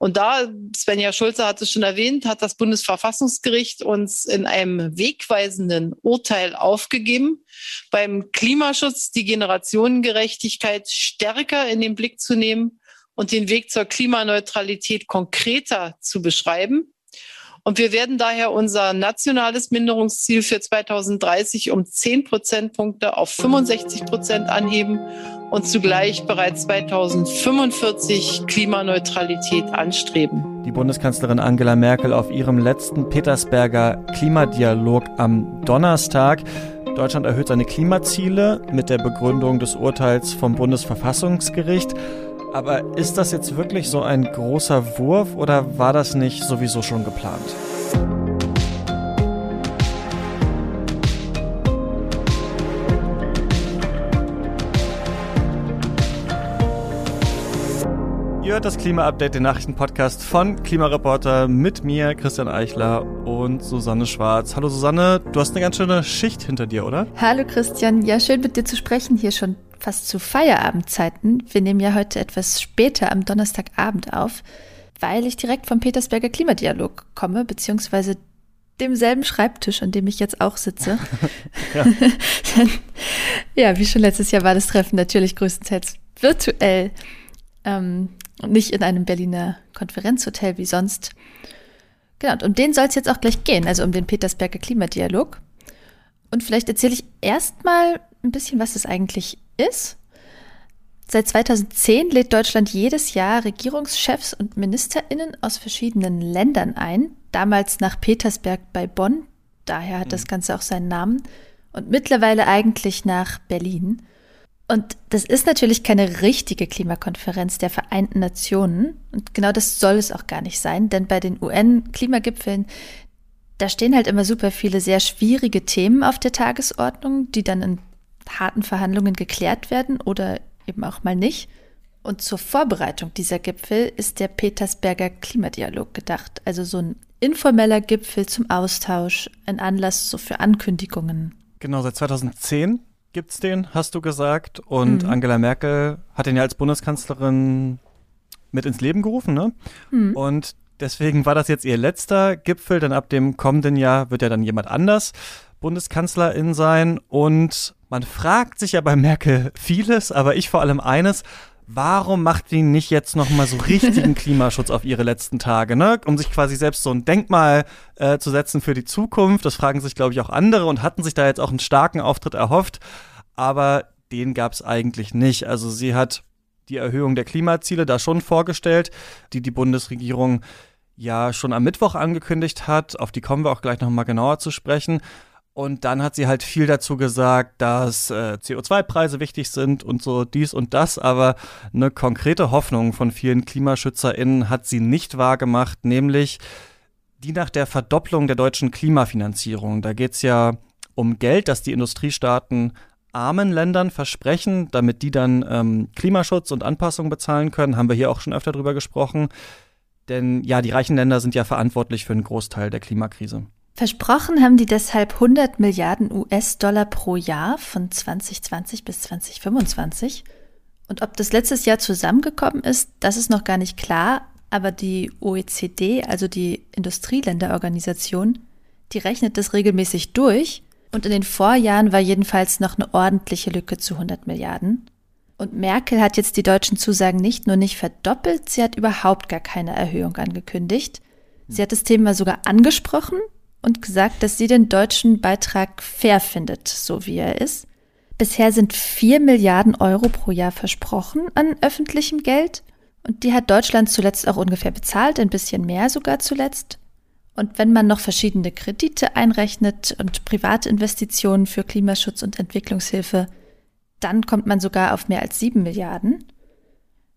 Und da, Svenja Schulze hat es schon erwähnt, hat das Bundesverfassungsgericht uns in einem wegweisenden Urteil aufgegeben, beim Klimaschutz die Generationengerechtigkeit stärker in den Blick zu nehmen und den Weg zur Klimaneutralität konkreter zu beschreiben. Und wir werden daher unser nationales Minderungsziel für 2030 um 10 Prozentpunkte auf 65 Prozent anheben und zugleich bereits 2045 Klimaneutralität anstreben. Die Bundeskanzlerin Angela Merkel auf ihrem letzten Petersberger Klimadialog am Donnerstag. Deutschland erhöht seine Klimaziele mit der Begründung des Urteils vom Bundesverfassungsgericht. Aber ist das jetzt wirklich so ein großer Wurf oder war das nicht sowieso schon geplant? Ihr hört das Klima-Update, den Nachrichtenpodcast von Klimareporter mit mir, Christian Eichler und Susanne Schwarz. Hallo Susanne, du hast eine ganz schöne Schicht hinter dir, oder? Hallo Christian, ja schön mit dir zu sprechen hier schon fast zu Feierabendzeiten. Wir nehmen ja heute etwas später am Donnerstagabend auf, weil ich direkt vom Petersberger Klimadialog komme, beziehungsweise demselben Schreibtisch, an dem ich jetzt auch sitze. ja. ja, wie schon letztes Jahr war das Treffen natürlich größtenteils virtuell ähm, und nicht in einem Berliner Konferenzhotel wie sonst. Genau, und um den soll es jetzt auch gleich gehen, also um den Petersberger Klimadialog. Und vielleicht erzähle ich erstmal ein bisschen, was das eigentlich ist. Seit 2010 lädt Deutschland jedes Jahr Regierungschefs und Ministerinnen aus verschiedenen Ländern ein, damals nach Petersberg bei Bonn, daher hat das mhm. Ganze auch seinen Namen, und mittlerweile eigentlich nach Berlin. Und das ist natürlich keine richtige Klimakonferenz der Vereinten Nationen. Und genau das soll es auch gar nicht sein, denn bei den UN-Klimagipfeln, da stehen halt immer super viele sehr schwierige Themen auf der Tagesordnung, die dann in harten Verhandlungen geklärt werden oder eben auch mal nicht. Und zur Vorbereitung dieser Gipfel ist der Petersberger Klimadialog gedacht, also so ein informeller Gipfel zum Austausch, ein Anlass so für Ankündigungen. Genau, seit 2010 gibt es den, hast du gesagt. Und mhm. Angela Merkel hat den ja als Bundeskanzlerin mit ins Leben gerufen, ne? Mhm. Und deswegen war das jetzt ihr letzter Gipfel, denn ab dem kommenden Jahr wird ja dann jemand anders Bundeskanzlerin sein. Und man fragt sich ja bei Merkel vieles, aber ich vor allem eines. Warum macht die nicht jetzt noch mal so richtigen Klimaschutz auf ihre letzten Tage, ne? Um sich quasi selbst so ein Denkmal äh, zu setzen für die Zukunft. Das fragen sich, glaube ich, auch andere und hatten sich da jetzt auch einen starken Auftritt erhofft. Aber den gab es eigentlich nicht. Also sie hat die Erhöhung der Klimaziele da schon vorgestellt, die die Bundesregierung ja schon am Mittwoch angekündigt hat. Auf die kommen wir auch gleich noch mal genauer zu sprechen. Und dann hat sie halt viel dazu gesagt, dass äh, CO2-Preise wichtig sind und so dies und das, aber eine konkrete Hoffnung von vielen KlimaschützerInnen hat sie nicht wahrgemacht, nämlich die nach der Verdopplung der deutschen Klimafinanzierung. Da geht es ja um Geld, das die Industriestaaten armen Ländern versprechen, damit die dann ähm, Klimaschutz und Anpassung bezahlen können. Haben wir hier auch schon öfter drüber gesprochen. Denn ja, die reichen Länder sind ja verantwortlich für einen Großteil der Klimakrise. Versprochen haben die deshalb 100 Milliarden US-Dollar pro Jahr von 2020 bis 2025. Und ob das letztes Jahr zusammengekommen ist, das ist noch gar nicht klar. Aber die OECD, also die Industrieländerorganisation, die rechnet das regelmäßig durch. Und in den Vorjahren war jedenfalls noch eine ordentliche Lücke zu 100 Milliarden. Und Merkel hat jetzt die deutschen Zusagen nicht nur nicht verdoppelt, sie hat überhaupt gar keine Erhöhung angekündigt. Sie hat das Thema sogar angesprochen und gesagt, dass sie den deutschen Beitrag fair findet, so wie er ist. Bisher sind vier Milliarden Euro pro Jahr versprochen an öffentlichem Geld und die hat Deutschland zuletzt auch ungefähr bezahlt, ein bisschen mehr sogar zuletzt. Und wenn man noch verschiedene Kredite einrechnet und private Investitionen für Klimaschutz und Entwicklungshilfe, dann kommt man sogar auf mehr als sieben Milliarden.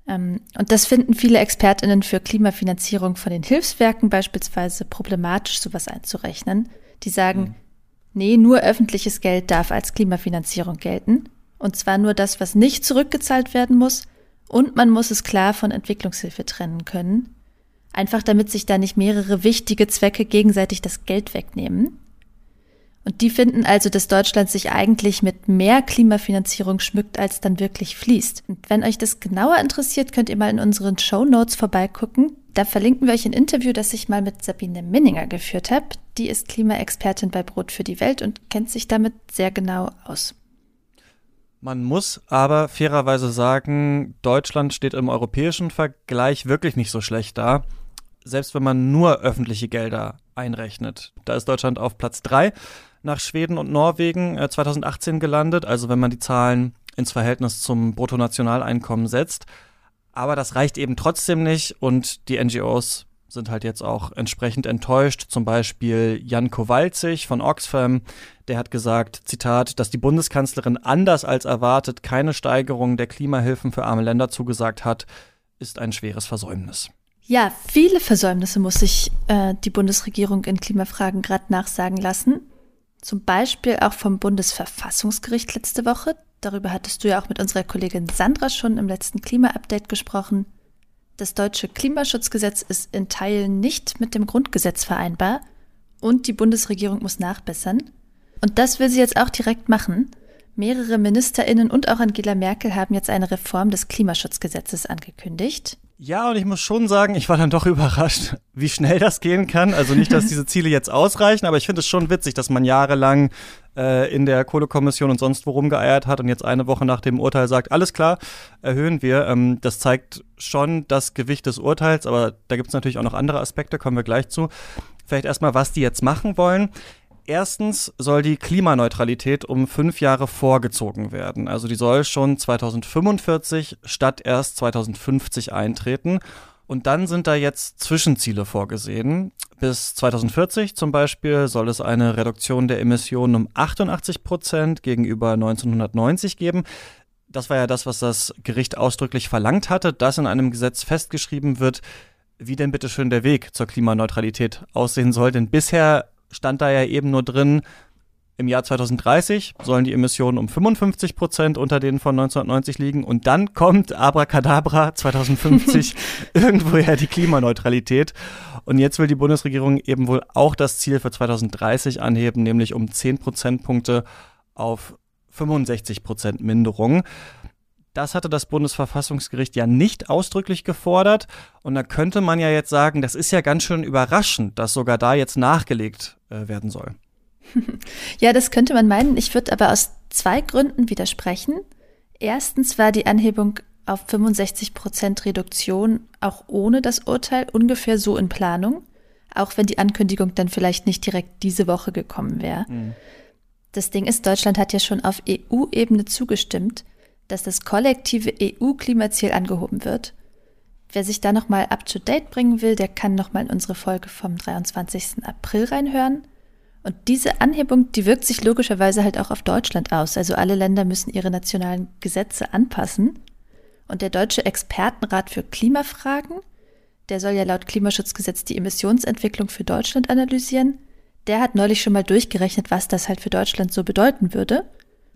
Ähm, und das finden viele Expertinnen für Klimafinanzierung von den Hilfswerken beispielsweise problematisch, sowas einzurechnen. Die sagen, mhm. nee, nur öffentliches Geld darf als Klimafinanzierung gelten. Und zwar nur das, was nicht zurückgezahlt werden muss. Und man muss es klar von Entwicklungshilfe trennen können. Einfach damit sich da nicht mehrere wichtige Zwecke gegenseitig das Geld wegnehmen. Und die finden also, dass Deutschland sich eigentlich mit mehr Klimafinanzierung schmückt, als dann wirklich fließt. Und wenn euch das genauer interessiert, könnt ihr mal in unseren Show Notes vorbeigucken. Da verlinken wir euch ein Interview, das ich mal mit Sabine Minninger geführt habe. Die ist Klimaexpertin bei Brot für die Welt und kennt sich damit sehr genau aus. Man muss aber fairerweise sagen, Deutschland steht im europäischen Vergleich wirklich nicht so schlecht da. Selbst wenn man nur öffentliche Gelder einrechnet. Da ist Deutschland auf Platz 3 nach Schweden und Norwegen äh, 2018 gelandet. Also wenn man die Zahlen ins Verhältnis zum Bruttonationaleinkommen setzt. Aber das reicht eben trotzdem nicht und die NGOs sind halt jetzt auch entsprechend enttäuscht. Zum Beispiel Jan Kowalzig von Oxfam, der hat gesagt, Zitat, dass die Bundeskanzlerin anders als erwartet keine Steigerung der Klimahilfen für arme Länder zugesagt hat, ist ein schweres Versäumnis. Ja, viele Versäumnisse muss sich äh, die Bundesregierung in Klimafragen gerade nachsagen lassen. Zum Beispiel auch vom Bundesverfassungsgericht letzte Woche. Darüber hattest du ja auch mit unserer Kollegin Sandra schon im letzten Klima-Update gesprochen. Das deutsche Klimaschutzgesetz ist in Teilen nicht mit dem Grundgesetz vereinbar und die Bundesregierung muss nachbessern. Und das will sie jetzt auch direkt machen. Mehrere Ministerinnen und auch Angela Merkel haben jetzt eine Reform des Klimaschutzgesetzes angekündigt. Ja, und ich muss schon sagen, ich war dann doch überrascht, wie schnell das gehen kann. Also nicht, dass diese Ziele jetzt ausreichen, aber ich finde es schon witzig, dass man jahrelang äh, in der Kohlekommission und sonst wo rumgeeiert hat und jetzt eine Woche nach dem Urteil sagt, alles klar, erhöhen wir. Ähm, das zeigt schon das Gewicht des Urteils, aber da gibt es natürlich auch noch andere Aspekte, kommen wir gleich zu. Vielleicht erstmal, was die jetzt machen wollen. Erstens soll die Klimaneutralität um fünf Jahre vorgezogen werden. Also die soll schon 2045 statt erst 2050 eintreten. Und dann sind da jetzt Zwischenziele vorgesehen. Bis 2040 zum Beispiel soll es eine Reduktion der Emissionen um 88 Prozent gegenüber 1990 geben. Das war ja das, was das Gericht ausdrücklich verlangt hatte, dass in einem Gesetz festgeschrieben wird, wie denn bitte schön der Weg zur Klimaneutralität aussehen soll. Denn bisher stand da ja eben nur drin, im Jahr 2030 sollen die Emissionen um 55 Prozent unter denen von 1990 liegen und dann kommt Abracadabra 2050 irgendwoher die Klimaneutralität. Und jetzt will die Bundesregierung eben wohl auch das Ziel für 2030 anheben, nämlich um 10 Prozentpunkte auf 65 Prozent Minderung. Das hatte das Bundesverfassungsgericht ja nicht ausdrücklich gefordert. Und da könnte man ja jetzt sagen, das ist ja ganz schön überraschend, dass sogar da jetzt nachgelegt äh, werden soll. Ja, das könnte man meinen. Ich würde aber aus zwei Gründen widersprechen. Erstens war die Anhebung auf 65 Prozent Reduktion auch ohne das Urteil ungefähr so in Planung, auch wenn die Ankündigung dann vielleicht nicht direkt diese Woche gekommen wäre. Mhm. Das Ding ist, Deutschland hat ja schon auf EU-Ebene zugestimmt dass das kollektive EU-Klimaziel angehoben wird. Wer sich da nochmal up-to-date bringen will, der kann nochmal in unsere Folge vom 23. April reinhören. Und diese Anhebung, die wirkt sich logischerweise halt auch auf Deutschland aus. Also alle Länder müssen ihre nationalen Gesetze anpassen. Und der Deutsche Expertenrat für Klimafragen, der soll ja laut Klimaschutzgesetz die Emissionsentwicklung für Deutschland analysieren, der hat neulich schon mal durchgerechnet, was das halt für Deutschland so bedeuten würde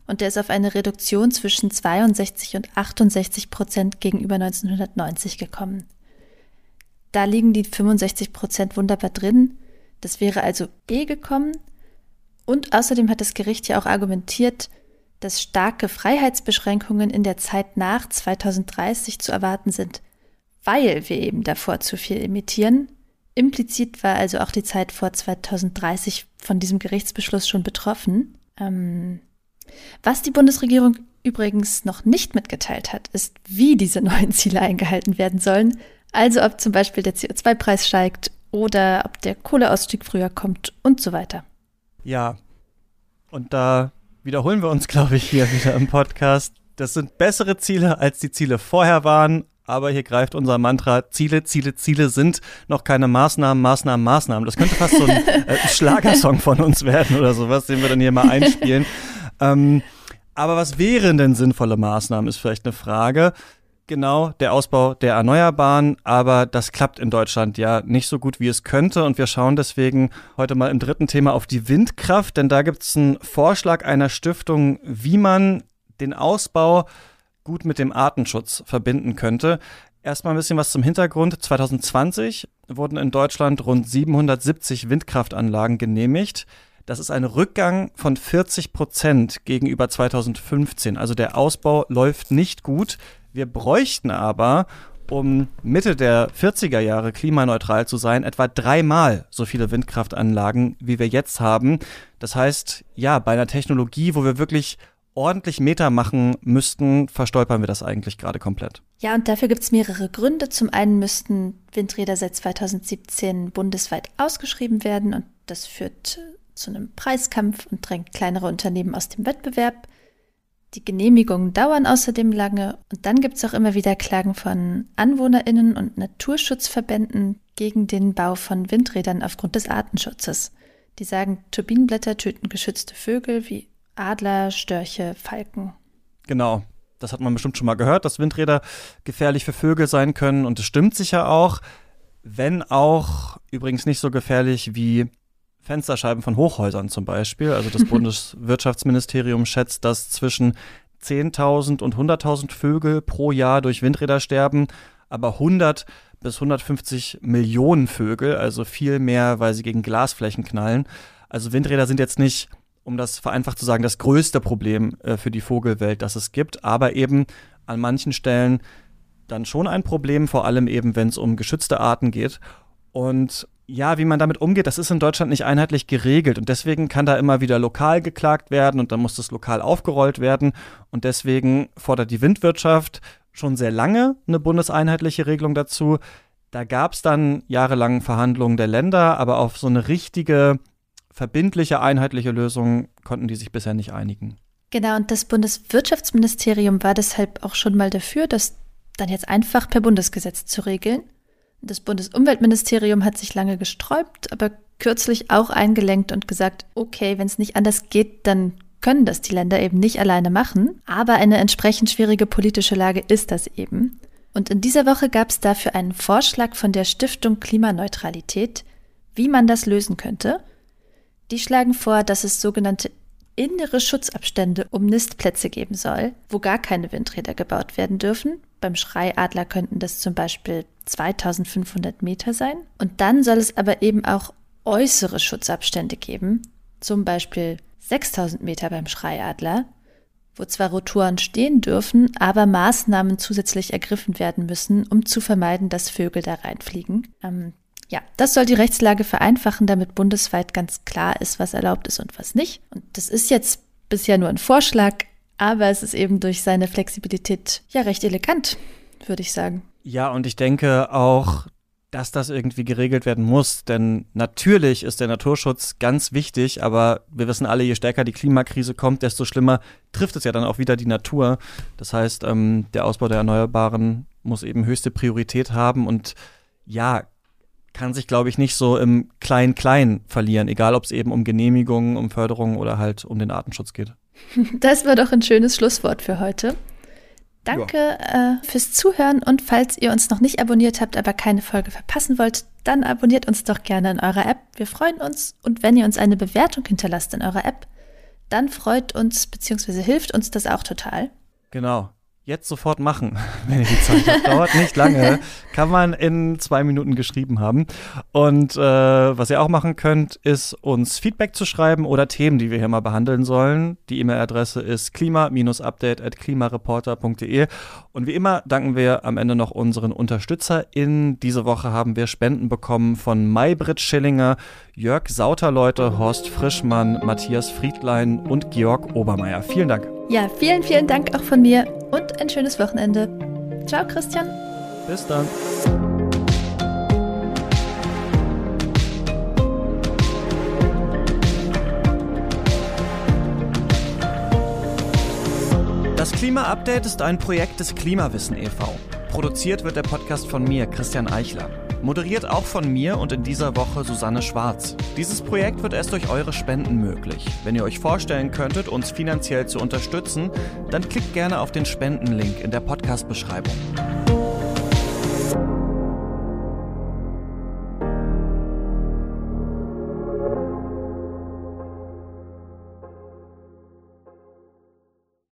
und der ist auf eine Reduktion zwischen 62 und 68 Prozent gegenüber 1990 gekommen. Da liegen die 65 Prozent wunderbar drin. Das wäre also eh gekommen. Und außerdem hat das Gericht ja auch argumentiert, dass starke Freiheitsbeschränkungen in der Zeit nach 2030 zu erwarten sind, weil wir eben davor zu viel emittieren. Implizit war also auch die Zeit vor 2030 von diesem Gerichtsbeschluss schon betroffen. Ähm, was die Bundesregierung übrigens noch nicht mitgeteilt hat, ist, wie diese neuen Ziele eingehalten werden sollen. Also ob zum Beispiel der CO2-Preis steigt oder ob der Kohleausstieg früher kommt und so weiter. Ja, und da wiederholen wir uns, glaube ich, hier wieder im Podcast. Das sind bessere Ziele, als die Ziele vorher waren. Aber hier greift unser Mantra, Ziele, Ziele, Ziele sind noch keine Maßnahmen, Maßnahmen, Maßnahmen. Das könnte fast so ein äh, Schlagersong von uns werden oder sowas, den wir dann hier mal einspielen. Ähm, aber was wären denn sinnvolle Maßnahmen, ist vielleicht eine Frage. Genau, der Ausbau der Erneuerbaren, aber das klappt in Deutschland ja nicht so gut, wie es könnte. Und wir schauen deswegen heute mal im dritten Thema auf die Windkraft, denn da gibt es einen Vorschlag einer Stiftung, wie man den Ausbau gut mit dem Artenschutz verbinden könnte. Erstmal ein bisschen was zum Hintergrund. 2020 wurden in Deutschland rund 770 Windkraftanlagen genehmigt. Das ist ein Rückgang von 40 Prozent gegenüber 2015. Also der Ausbau läuft nicht gut. Wir bräuchten aber, um Mitte der 40er Jahre klimaneutral zu sein, etwa dreimal so viele Windkraftanlagen, wie wir jetzt haben. Das heißt, ja, bei einer Technologie, wo wir wirklich ordentlich Meter machen müssten, verstolpern wir das eigentlich gerade komplett. Ja, und dafür gibt es mehrere Gründe. Zum einen müssten Windräder seit 2017 bundesweit ausgeschrieben werden und das führt zu einem Preiskampf und drängt kleinere Unternehmen aus dem Wettbewerb. Die Genehmigungen dauern außerdem lange und dann gibt es auch immer wieder Klagen von Anwohnerinnen und Naturschutzverbänden gegen den Bau von Windrädern aufgrund des Artenschutzes. Die sagen, Turbinenblätter töten geschützte Vögel wie Adler, Störche, Falken. Genau. Das hat man bestimmt schon mal gehört, dass Windräder gefährlich für Vögel sein können. Und es stimmt sicher auch, wenn auch übrigens nicht so gefährlich wie Fensterscheiben von Hochhäusern zum Beispiel. Also das Bundeswirtschaftsministerium schätzt, dass zwischen 10.000 und 100.000 Vögel pro Jahr durch Windräder sterben, aber 100 bis 150 Millionen Vögel, also viel mehr, weil sie gegen Glasflächen knallen. Also Windräder sind jetzt nicht, um das vereinfacht zu sagen, das größte Problem äh, für die Vogelwelt, das es gibt, aber eben an manchen Stellen dann schon ein Problem, vor allem eben, wenn es um geschützte Arten geht. Und ja, wie man damit umgeht, das ist in Deutschland nicht einheitlich geregelt und deswegen kann da immer wieder lokal geklagt werden und dann muss das lokal aufgerollt werden und deswegen fordert die Windwirtschaft schon sehr lange eine bundeseinheitliche Regelung dazu. Da gab es dann jahrelang Verhandlungen der Länder, aber auf so eine richtige, verbindliche, einheitliche Lösung konnten die sich bisher nicht einigen. Genau, und das Bundeswirtschaftsministerium war deshalb auch schon mal dafür, das dann jetzt einfach per Bundesgesetz zu regeln. Das Bundesumweltministerium hat sich lange gesträubt, aber kürzlich auch eingelenkt und gesagt, okay, wenn es nicht anders geht, dann können das die Länder eben nicht alleine machen. Aber eine entsprechend schwierige politische Lage ist das eben. Und in dieser Woche gab es dafür einen Vorschlag von der Stiftung Klimaneutralität, wie man das lösen könnte. Die schlagen vor, dass es sogenannte innere Schutzabstände um Nistplätze geben soll, wo gar keine Windräder gebaut werden dürfen. Beim Schreiadler könnten das zum Beispiel 2500 Meter sein. Und dann soll es aber eben auch äußere Schutzabstände geben, zum Beispiel 6000 Meter beim Schreiadler, wo zwar Rotoren stehen dürfen, aber Maßnahmen zusätzlich ergriffen werden müssen, um zu vermeiden, dass Vögel da reinfliegen. Ähm, ja, das soll die Rechtslage vereinfachen, damit bundesweit ganz klar ist, was erlaubt ist und was nicht. Und das ist jetzt bisher nur ein Vorschlag, aber es ist eben durch seine Flexibilität ja recht elegant, würde ich sagen. Ja, und ich denke auch, dass das irgendwie geregelt werden muss. Denn natürlich ist der Naturschutz ganz wichtig, aber wir wissen alle, je stärker die Klimakrise kommt, desto schlimmer trifft es ja dann auch wieder die Natur. Das heißt, ähm, der Ausbau der Erneuerbaren muss eben höchste Priorität haben und ja, kann sich, glaube ich, nicht so im Klein-Klein verlieren, egal ob es eben um Genehmigungen, um Förderungen oder halt um den Artenschutz geht. Das war doch ein schönes Schlusswort für heute. Danke ja. äh, fürs Zuhören und falls ihr uns noch nicht abonniert habt, aber keine Folge verpassen wollt, dann abonniert uns doch gerne in eurer App. Wir freuen uns und wenn ihr uns eine Bewertung hinterlasst in eurer App, dann freut uns bzw. hilft uns das auch total. Genau jetzt sofort machen, wenn ihr die Zeit habt. Dauert nicht lange. Kann man in zwei Minuten geschrieben haben. Und äh, was ihr auch machen könnt, ist uns Feedback zu schreiben oder Themen, die wir hier mal behandeln sollen. Die E-Mail-Adresse ist klima-update at klimareporter.de. Und wie immer danken wir am Ende noch unseren UnterstützerInnen. Diese Woche haben wir Spenden bekommen von Maybrit Schillinger, Jörg Sauterleute, Horst Frischmann, Matthias Friedlein und Georg Obermeier. Vielen Dank. Ja, vielen, vielen Dank auch von mir und ein schönes Wochenende. Ciao, Christian. Bis dann. Das Klima-Update ist ein Projekt des Klimawissen e.V. Produziert wird der Podcast von mir, Christian Eichler. Moderiert auch von mir und in dieser Woche Susanne Schwarz. Dieses Projekt wird erst durch eure Spenden möglich. Wenn ihr euch vorstellen könntet, uns finanziell zu unterstützen, dann klickt gerne auf den Spendenlink in der Podcast-Beschreibung.